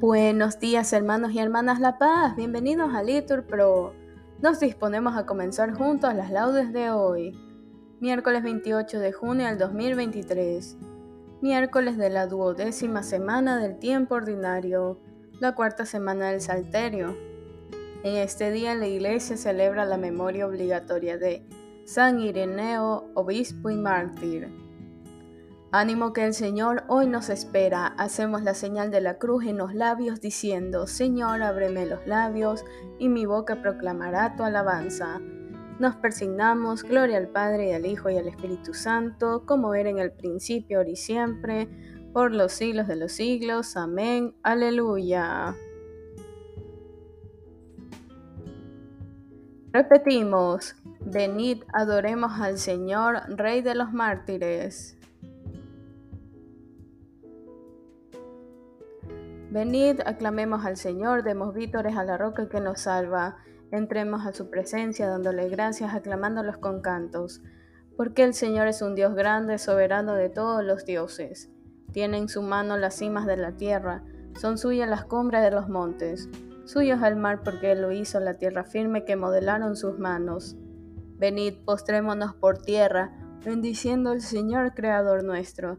Buenos días hermanos y hermanas La Paz, bienvenidos a Litur Pro. Nos disponemos a comenzar juntos las laudes de hoy, miércoles 28 de junio del 2023, miércoles de la duodécima semana del tiempo ordinario, la cuarta semana del Salterio. En este día la iglesia celebra la memoria obligatoria de San Ireneo, obispo y mártir. Ánimo que el Señor hoy nos espera. Hacemos la señal de la cruz en los labios diciendo, Señor, ábreme los labios y mi boca proclamará tu alabanza. Nos persignamos, gloria al Padre y al Hijo y al Espíritu Santo, como era en el principio, ahora y siempre, por los siglos de los siglos. Amén. Aleluya. Repetimos, venid, adoremos al Señor, Rey de los mártires. Venid, aclamemos al Señor, demos vítores a la roca que nos salva. Entremos a su presencia dándole gracias, aclamándolos con cantos. Porque el Señor es un Dios grande, soberano de todos los dioses. Tiene en su mano las cimas de la tierra, son suyas las cumbres de los montes. Suyo es el mar porque Él lo hizo, la tierra firme que modelaron sus manos. Venid, postrémonos por tierra, bendiciendo al Señor Creador nuestro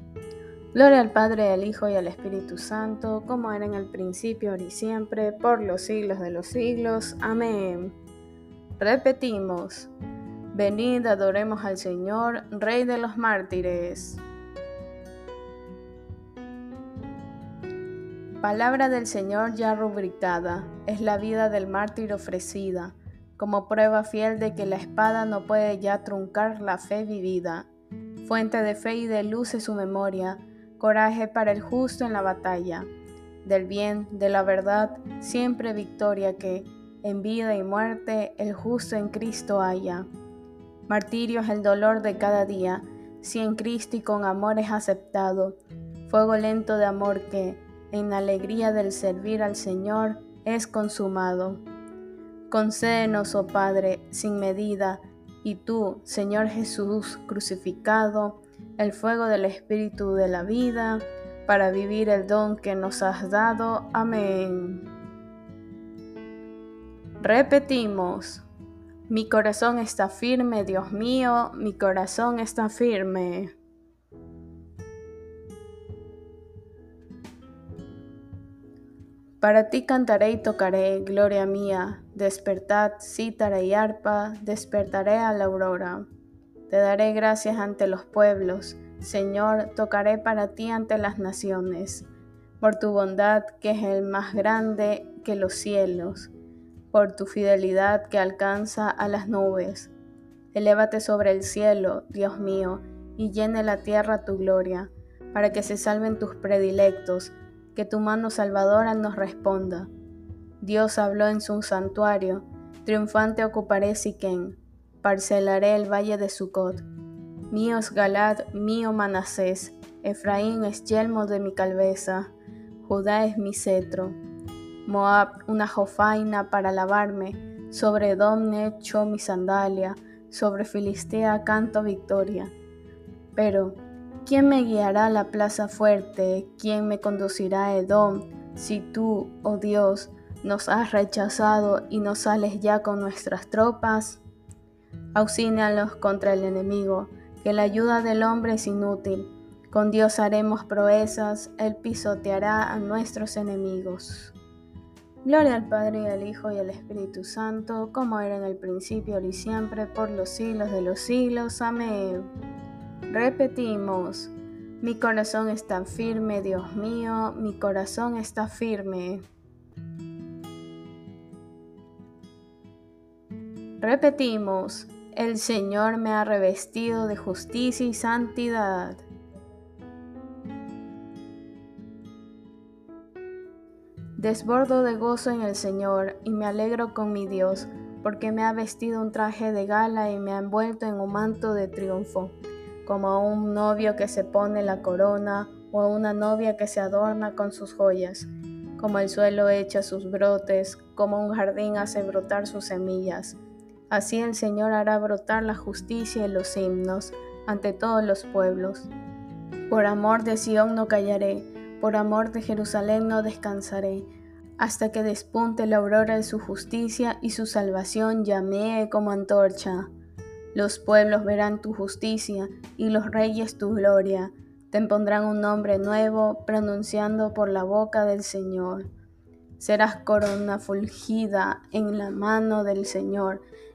Gloria al Padre, al Hijo y al Espíritu Santo, como era en el principio, ahora y siempre, por los siglos de los siglos. Amén. Repetimos, venid, adoremos al Señor, Rey de los mártires. Palabra del Señor ya rubricada, es la vida del mártir ofrecida, como prueba fiel de que la espada no puede ya truncar la fe vivida. Fuente de fe y de luz es su memoria, coraje para el justo en la batalla, del bien, de la verdad, siempre victoria que, en vida y muerte, el justo en Cristo haya. Martirio es el dolor de cada día, si en Cristo y con amor es aceptado, fuego lento de amor que, en alegría del servir al Señor, es consumado. Concédenos, oh Padre, sin medida, y tú, Señor Jesús crucificado, el fuego del Espíritu de la vida, para vivir el don que nos has dado. Amén. Repetimos, mi corazón está firme, Dios mío, mi corazón está firme. Para ti cantaré y tocaré, gloria mía, despertad, cítara y arpa, despertaré a la aurora. Te daré gracias ante los pueblos, Señor, tocaré para ti ante las naciones, por tu bondad que es el más grande que los cielos, por tu fidelidad que alcanza a las nubes. Elévate sobre el cielo, Dios mío, y llene la tierra tu gloria, para que se salven tus predilectos, que tu mano salvadora nos responda. Dios habló en su santuario, triunfante ocuparé Siquén parcelaré el valle de Sucot. Mío es Galad, mío Manasés, Efraín es yelmo de mi calveza, Judá es mi cetro. Moab, una jofaina para lavarme, sobre Domne echo mi sandalia, sobre Filistea canto victoria. Pero, ¿quién me guiará a la plaza fuerte? ¿Quién me conducirá a Edom? Si tú, oh Dios, nos has rechazado y no sales ya con nuestras tropas, Auxílialos contra el enemigo, que la ayuda del hombre es inútil. Con Dios haremos proezas, Él pisoteará a nuestros enemigos. Gloria al Padre y al Hijo y al Espíritu Santo, como era en el principio, ahora y siempre, por los siglos de los siglos. Amén. Repetimos, mi corazón está firme, Dios mío, mi corazón está firme. Repetimos, el Señor me ha revestido de justicia y santidad. Desbordo de gozo en el Señor y me alegro con mi Dios, porque me ha vestido un traje de gala y me ha envuelto en un manto de triunfo, como a un novio que se pone la corona o a una novia que se adorna con sus joyas, como el suelo echa sus brotes, como un jardín hace brotar sus semillas. Así el Señor hará brotar la justicia y los himnos ante todos los pueblos. Por amor de Sión no callaré, por amor de Jerusalén no descansaré, hasta que despunte la aurora de su justicia y su salvación llamee como antorcha. Los pueblos verán tu justicia y los reyes tu gloria. Te pondrán un nombre nuevo, pronunciando por la boca del Señor. Serás corona fulgida en la mano del Señor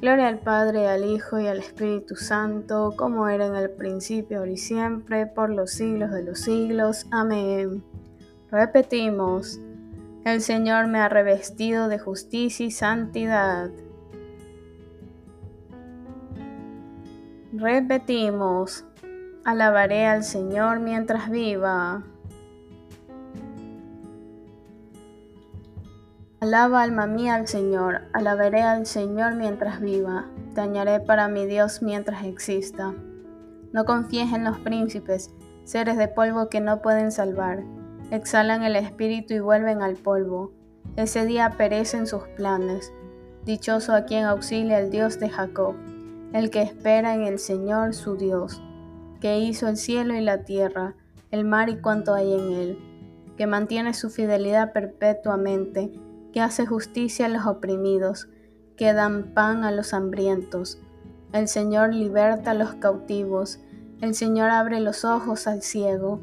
Gloria al Padre, al Hijo y al Espíritu Santo, como era en el principio, ahora y siempre, por los siglos de los siglos. Amén. Repetimos, el Señor me ha revestido de justicia y santidad. Repetimos, alabaré al Señor mientras viva. Alaba alma mía al Señor, alabaré al Señor mientras viva, dañaré para mi Dios mientras exista. No confíes en los príncipes, seres de polvo que no pueden salvar, exhalan el espíritu y vuelven al polvo. Ese día perecen sus planes. Dichoso a quien auxilia el Dios de Jacob, el que espera en el Señor su Dios, que hizo el cielo y la tierra, el mar y cuanto hay en él, que mantiene su fidelidad perpetuamente, que hace justicia a los oprimidos, que dan pan a los hambrientos. El Señor liberta a los cautivos, el Señor abre los ojos al ciego,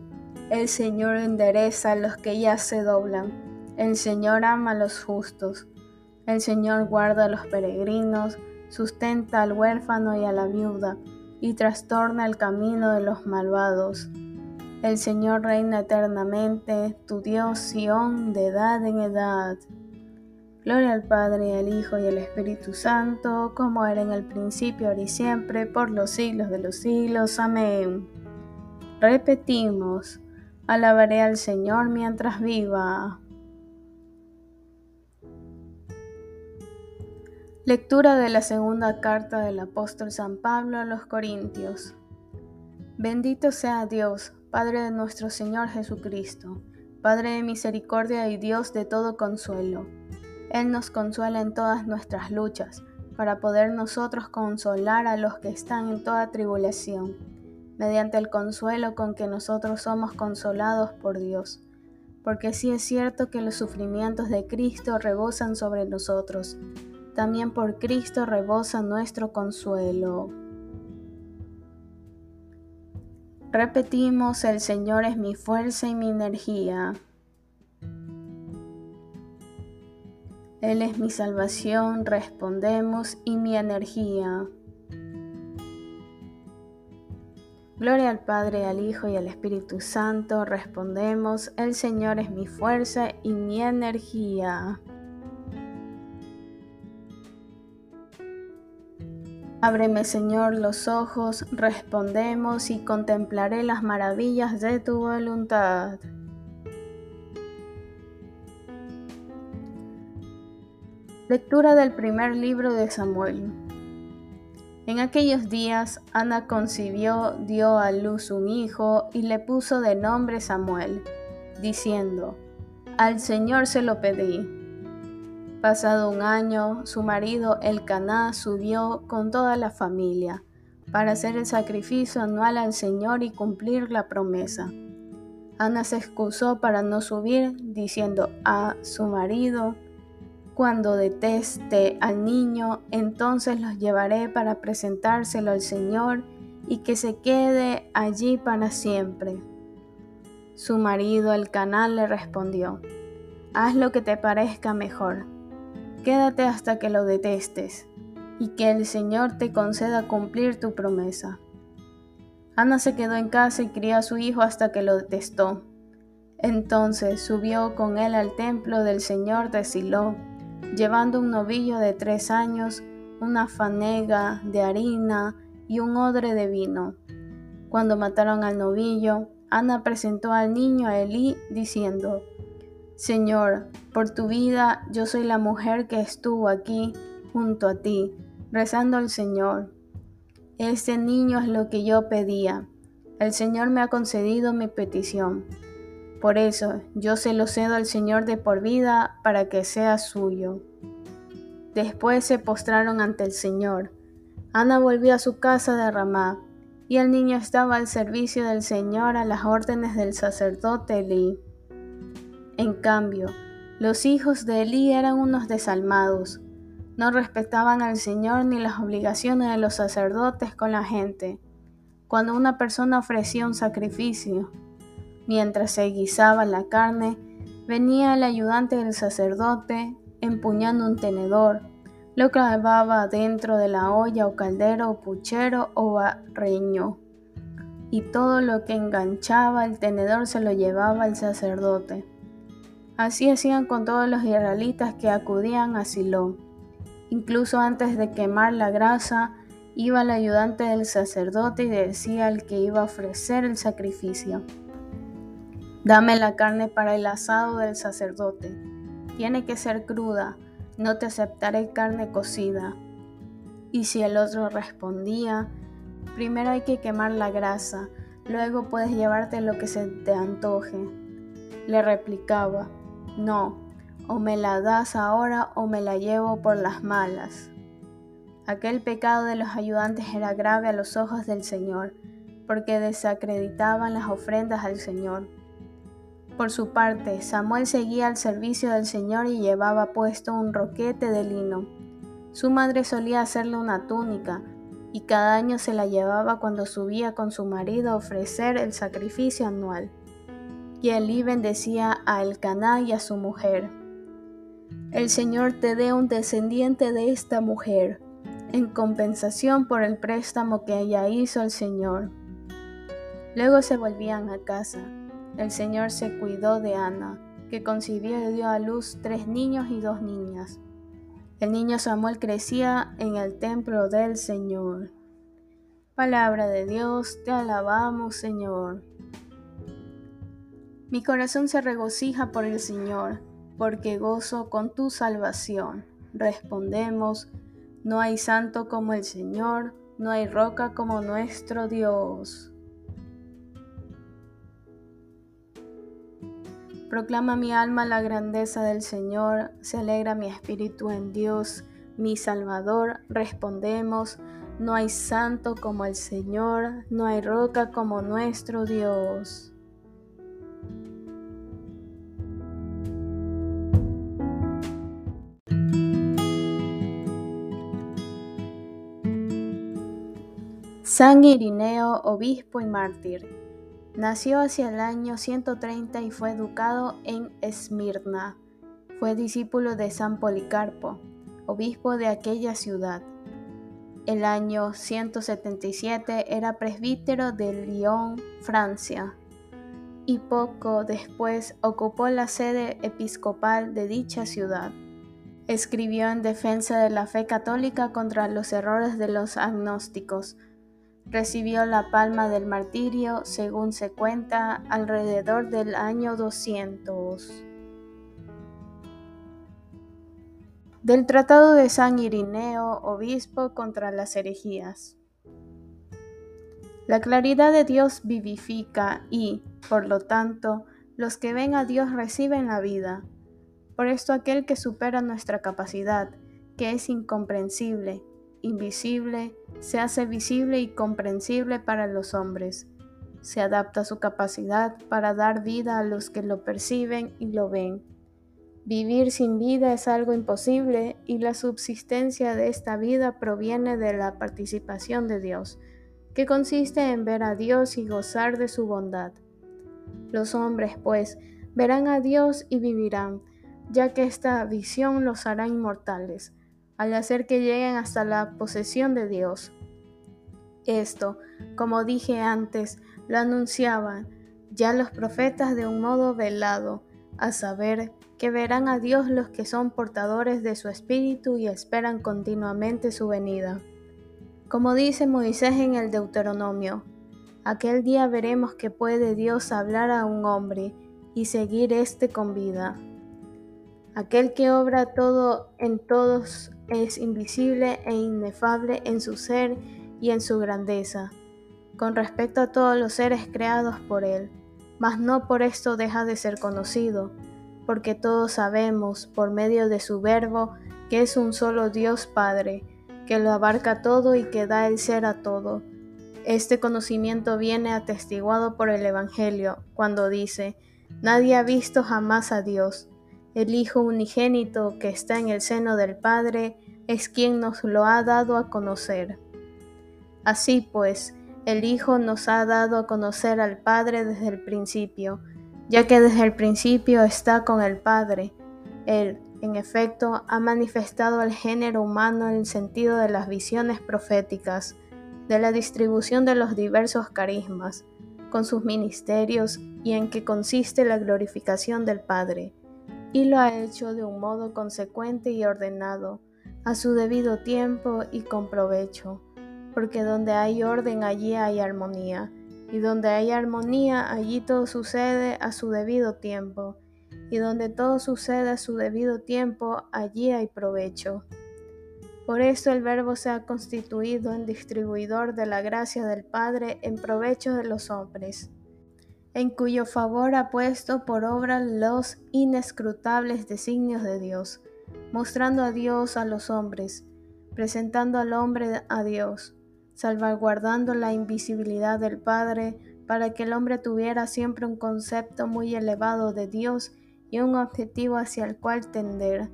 el Señor endereza a los que ya se doblan, el Señor ama a los justos, el Señor guarda a los peregrinos, sustenta al huérfano y a la viuda, y trastorna el camino de los malvados. El Señor reina eternamente, tu Dios Sión de edad en edad. Gloria al Padre, al Hijo y al Espíritu Santo, como era en el principio, ahora y siempre, por los siglos de los siglos. Amén. Repetimos, alabaré al Señor mientras viva. Lectura de la segunda carta del apóstol San Pablo a los Corintios. Bendito sea Dios, Padre de nuestro Señor Jesucristo, Padre de misericordia y Dios de todo consuelo él nos consuela en todas nuestras luchas, para poder nosotros consolar a los que están en toda tribulación, mediante el consuelo con que nosotros somos consolados por Dios. Porque sí es cierto que los sufrimientos de Cristo rebosan sobre nosotros, también por Cristo rebosa nuestro consuelo. Repetimos, el Señor es mi fuerza y mi energía. Él es mi salvación, respondemos, y mi energía. Gloria al Padre, al Hijo y al Espíritu Santo, respondemos, el Señor es mi fuerza y mi energía. Ábreme, Señor, los ojos, respondemos y contemplaré las maravillas de tu voluntad. Lectura del primer libro de Samuel. En aquellos días Ana concibió, dio a luz un hijo y le puso de nombre Samuel, diciendo, Al Señor se lo pedí. Pasado un año, su marido Elcaná subió con toda la familia para hacer el sacrificio anual al Señor y cumplir la promesa. Ana se excusó para no subir, diciendo a su marido, cuando deteste al niño, entonces los llevaré para presentárselo al Señor y que se quede allí para siempre. Su marido, el canal, le respondió, haz lo que te parezca mejor. Quédate hasta que lo detestes y que el Señor te conceda cumplir tu promesa. Ana se quedó en casa y crió a su hijo hasta que lo detestó. Entonces subió con él al templo del Señor de Silo, llevando un novillo de tres años, una fanega de harina y un odre de vino. Cuando mataron al novillo, Ana presentó al niño a Elí diciendo, Señor, por tu vida yo soy la mujer que estuvo aquí junto a ti, rezando al Señor. Este niño es lo que yo pedía. El Señor me ha concedido mi petición. Por eso yo se lo cedo al Señor de por vida para que sea suyo. Después se postraron ante el Señor. Ana volvió a su casa de Ramá, y el niño estaba al servicio del Señor a las órdenes del sacerdote Elí. En cambio, los hijos de Elí eran unos desalmados, no respetaban al Señor ni las obligaciones de los sacerdotes con la gente. Cuando una persona ofrecía un sacrificio, mientras se guisaba la carne, venía el ayudante del sacerdote empuñando un tenedor, lo clavaba dentro de la olla o caldero o puchero o barreño, y todo lo que enganchaba el tenedor se lo llevaba el sacerdote. Así hacían con todos los israelitas que acudían a Silo. Incluso antes de quemar la grasa, iba el ayudante del sacerdote y decía al que iba a ofrecer el sacrificio, Dame la carne para el asado del sacerdote. Tiene que ser cruda, no te aceptaré carne cocida. Y si el otro respondía, primero hay que quemar la grasa, luego puedes llevarte lo que se te antoje. Le replicaba, no, o me la das ahora o me la llevo por las malas. Aquel pecado de los ayudantes era grave a los ojos del Señor, porque desacreditaban las ofrendas al Señor. Por su parte, Samuel seguía al servicio del Señor y llevaba puesto un roquete de lino. Su madre solía hacerle una túnica, y cada año se la llevaba cuando subía con su marido a ofrecer el sacrificio anual. Y Elí bendecía a Elcaná y a su mujer. El Señor te dé un descendiente de esta mujer, en compensación por el préstamo que ella hizo al Señor. Luego se volvían a casa. El Señor se cuidó de Ana, que concibió y dio a luz tres niños y dos niñas. El niño Samuel crecía en el templo del Señor. Palabra de Dios, te alabamos Señor. Mi corazón se regocija por el Señor, porque gozo con tu salvación. Respondemos, no hay santo como el Señor, no hay roca como nuestro Dios. Proclama mi alma la grandeza del Señor, se alegra mi espíritu en Dios, mi Salvador. Respondemos, no hay santo como el Señor, no hay roca como nuestro Dios. San Irineo, obispo y mártir. Nació hacia el año 130 y fue educado en Esmirna. Fue discípulo de San Policarpo, obispo de aquella ciudad. El año 177 era presbítero de Lyon, Francia, y poco después ocupó la sede episcopal de dicha ciudad. Escribió en defensa de la fe católica contra los errores de los agnósticos, Recibió la palma del martirio, según se cuenta, alrededor del año 200. Del Tratado de San Irineo, obispo contra las herejías. La claridad de Dios vivifica y, por lo tanto, los que ven a Dios reciben la vida. Por esto aquel que supera nuestra capacidad, que es incomprensible, invisible, se hace visible y comprensible para los hombres. Se adapta a su capacidad para dar vida a los que lo perciben y lo ven. Vivir sin vida es algo imposible y la subsistencia de esta vida proviene de la participación de Dios, que consiste en ver a Dios y gozar de su bondad. Los hombres, pues, verán a Dios y vivirán, ya que esta visión los hará inmortales, al hacer que lleguen hasta la posesión de Dios. Esto, como dije antes, lo anunciaban ya los profetas de un modo velado, a saber, que verán a Dios los que son portadores de su espíritu y esperan continuamente su venida. Como dice Moisés en el Deuteronomio, aquel día veremos que puede Dios hablar a un hombre y seguir éste con vida. Aquel que obra todo en todos es invisible e inefable en su ser y en su grandeza, con respecto a todos los seres creados por él, mas no por esto deja de ser conocido, porque todos sabemos, por medio de su verbo, que es un solo Dios Padre, que lo abarca todo y que da el ser a todo. Este conocimiento viene atestiguado por el Evangelio, cuando dice, Nadie ha visto jamás a Dios el Hijo unigénito que está en el seno del Padre es quien nos lo ha dado a conocer. Así pues, el Hijo nos ha dado a conocer al Padre desde el principio, ya que desde el principio está con el Padre. Él, en efecto, ha manifestado al género humano en el sentido de las visiones proféticas, de la distribución de los diversos carismas, con sus ministerios y en que consiste la glorificación del Padre y lo ha hecho de un modo consecuente y ordenado, a su debido tiempo y con provecho, porque donde hay orden allí hay armonía, y donde hay armonía allí todo sucede a su debido tiempo, y donde todo sucede a su debido tiempo allí hay provecho. Por eso el Verbo se ha constituido en distribuidor de la gracia del Padre en provecho de los hombres en cuyo favor ha puesto por obra los inescrutables designios de Dios, mostrando a Dios a los hombres, presentando al hombre a Dios, salvaguardando la invisibilidad del Padre, para que el hombre tuviera siempre un concepto muy elevado de Dios y un objetivo hacia el cual tender,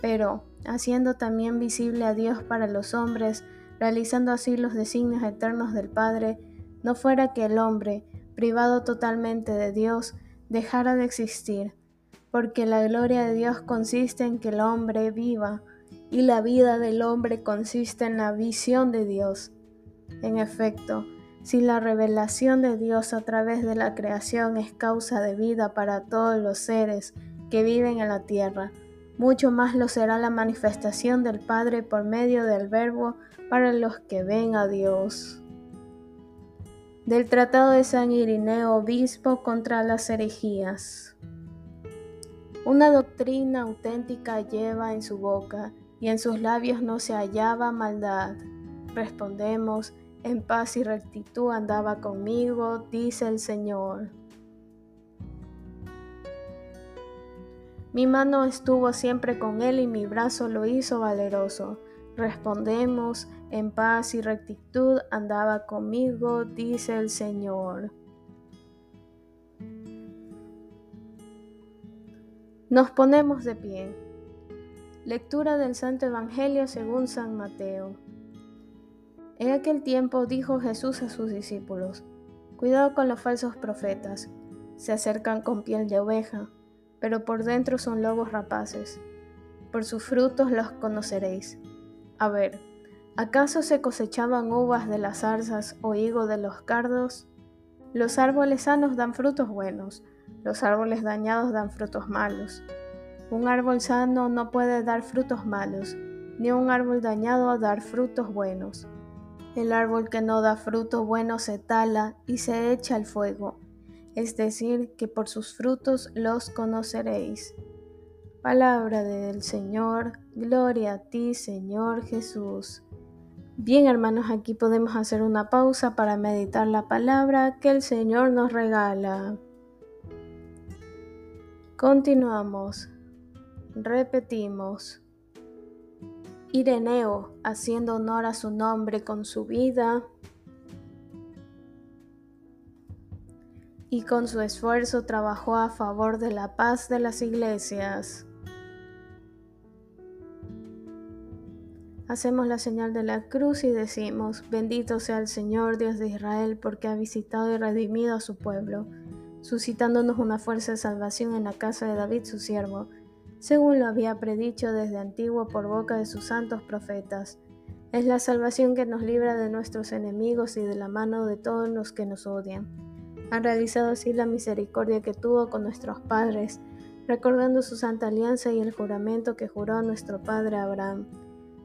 pero haciendo también visible a Dios para los hombres, realizando así los designios eternos del Padre, no fuera que el hombre, privado totalmente de Dios, dejara de existir, porque la gloria de Dios consiste en que el hombre viva, y la vida del hombre consiste en la visión de Dios. En efecto, si la revelación de Dios a través de la creación es causa de vida para todos los seres que viven en la tierra, mucho más lo será la manifestación del Padre por medio del Verbo para los que ven a Dios del Tratado de San Irineo Obispo contra las herejías. Una doctrina auténtica lleva en su boca y en sus labios no se hallaba maldad. Respondemos, en paz y rectitud andaba conmigo, dice el Señor. Mi mano estuvo siempre con él y mi brazo lo hizo valeroso. Respondemos, en paz y rectitud andaba conmigo, dice el Señor. Nos ponemos de pie. Lectura del Santo Evangelio según San Mateo. En aquel tiempo dijo Jesús a sus discípulos, Cuidado con los falsos profetas, se acercan con piel de oveja, pero por dentro son lobos rapaces. Por sus frutos los conoceréis. A ver, ¿acaso se cosechaban uvas de las zarzas o higo de los cardos? Los árboles sanos dan frutos buenos, los árboles dañados dan frutos malos. Un árbol sano no puede dar frutos malos, ni un árbol dañado dar frutos buenos. El árbol que no da fruto bueno se tala y se echa al fuego, es decir, que por sus frutos los conoceréis. Palabra del Señor, gloria a ti Señor Jesús. Bien hermanos, aquí podemos hacer una pausa para meditar la palabra que el Señor nos regala. Continuamos. Repetimos. Ireneo, haciendo honor a su nombre con su vida y con su esfuerzo trabajó a favor de la paz de las iglesias. Hacemos la señal de la cruz y decimos, bendito sea el Señor Dios de Israel porque ha visitado y redimido a su pueblo, suscitándonos una fuerza de salvación en la casa de David su siervo, según lo había predicho desde antiguo por boca de sus santos profetas. Es la salvación que nos libra de nuestros enemigos y de la mano de todos los que nos odian. Ha realizado así la misericordia que tuvo con nuestros padres, recordando su santa alianza y el juramento que juró nuestro padre Abraham,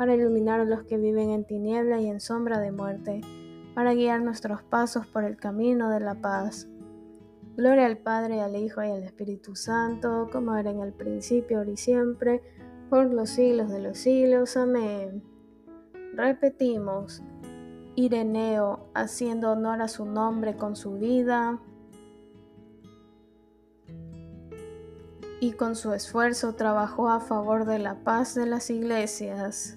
para iluminar a los que viven en tiniebla y en sombra de muerte, para guiar nuestros pasos por el camino de la paz. Gloria al Padre, al Hijo y al Espíritu Santo, como era en el principio, ahora y siempre, por los siglos de los siglos. Amén. Repetimos, Ireneo, haciendo honor a su nombre con su vida y con su esfuerzo trabajó a favor de la paz de las iglesias.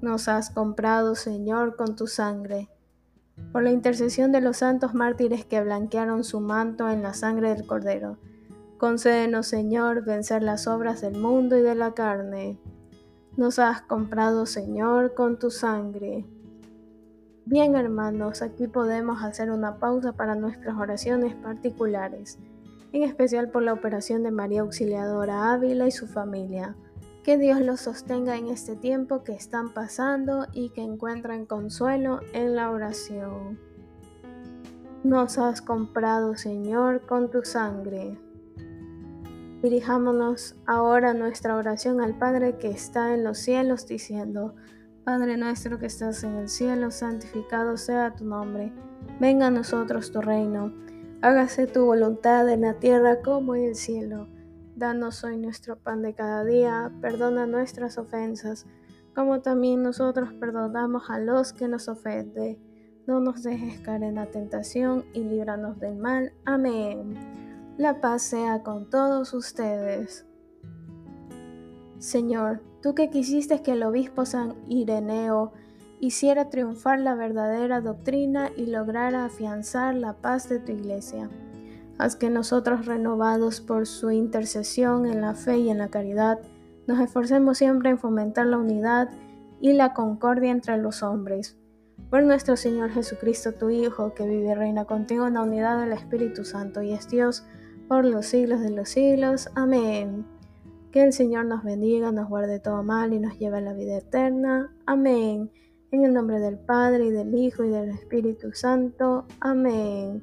Nos has comprado, Señor, con tu sangre por la intercesión de los santos mártires que blanquearon su manto en la sangre del Cordero. Concédenos, Señor, vencer las obras del mundo y de la carne. Nos has comprado, Señor, con tu sangre. Bien, hermanos, aquí podemos hacer una pausa para nuestras oraciones particulares, en especial por la operación de María Auxiliadora Ávila y su familia. Que Dios los sostenga en este tiempo que están pasando y que encuentren consuelo en la oración. Nos has comprado, Señor, con tu sangre. Dirijámonos ahora nuestra oración al Padre que está en los cielos, diciendo, Padre nuestro que estás en el cielo, santificado sea tu nombre. Venga a nosotros tu reino. Hágase tu voluntad en la tierra como en el cielo. Danos hoy nuestro pan de cada día, perdona nuestras ofensas, como también nosotros perdonamos a los que nos ofenden. No nos dejes caer en la tentación y líbranos del mal. Amén. La paz sea con todos ustedes. Señor, tú que quisiste que el obispo San Ireneo hiciera triunfar la verdadera doctrina y lograra afianzar la paz de tu iglesia Haz que nosotros, renovados por su intercesión en la fe y en la caridad, nos esforcemos siempre en fomentar la unidad y la concordia entre los hombres. Por nuestro Señor Jesucristo, tu Hijo, que vive y reina contigo en la unidad del Espíritu Santo y es Dios por los siglos de los siglos. Amén. Que el Señor nos bendiga, nos guarde todo mal y nos lleve a la vida eterna. Amén. En el nombre del Padre y del Hijo y del Espíritu Santo. Amén.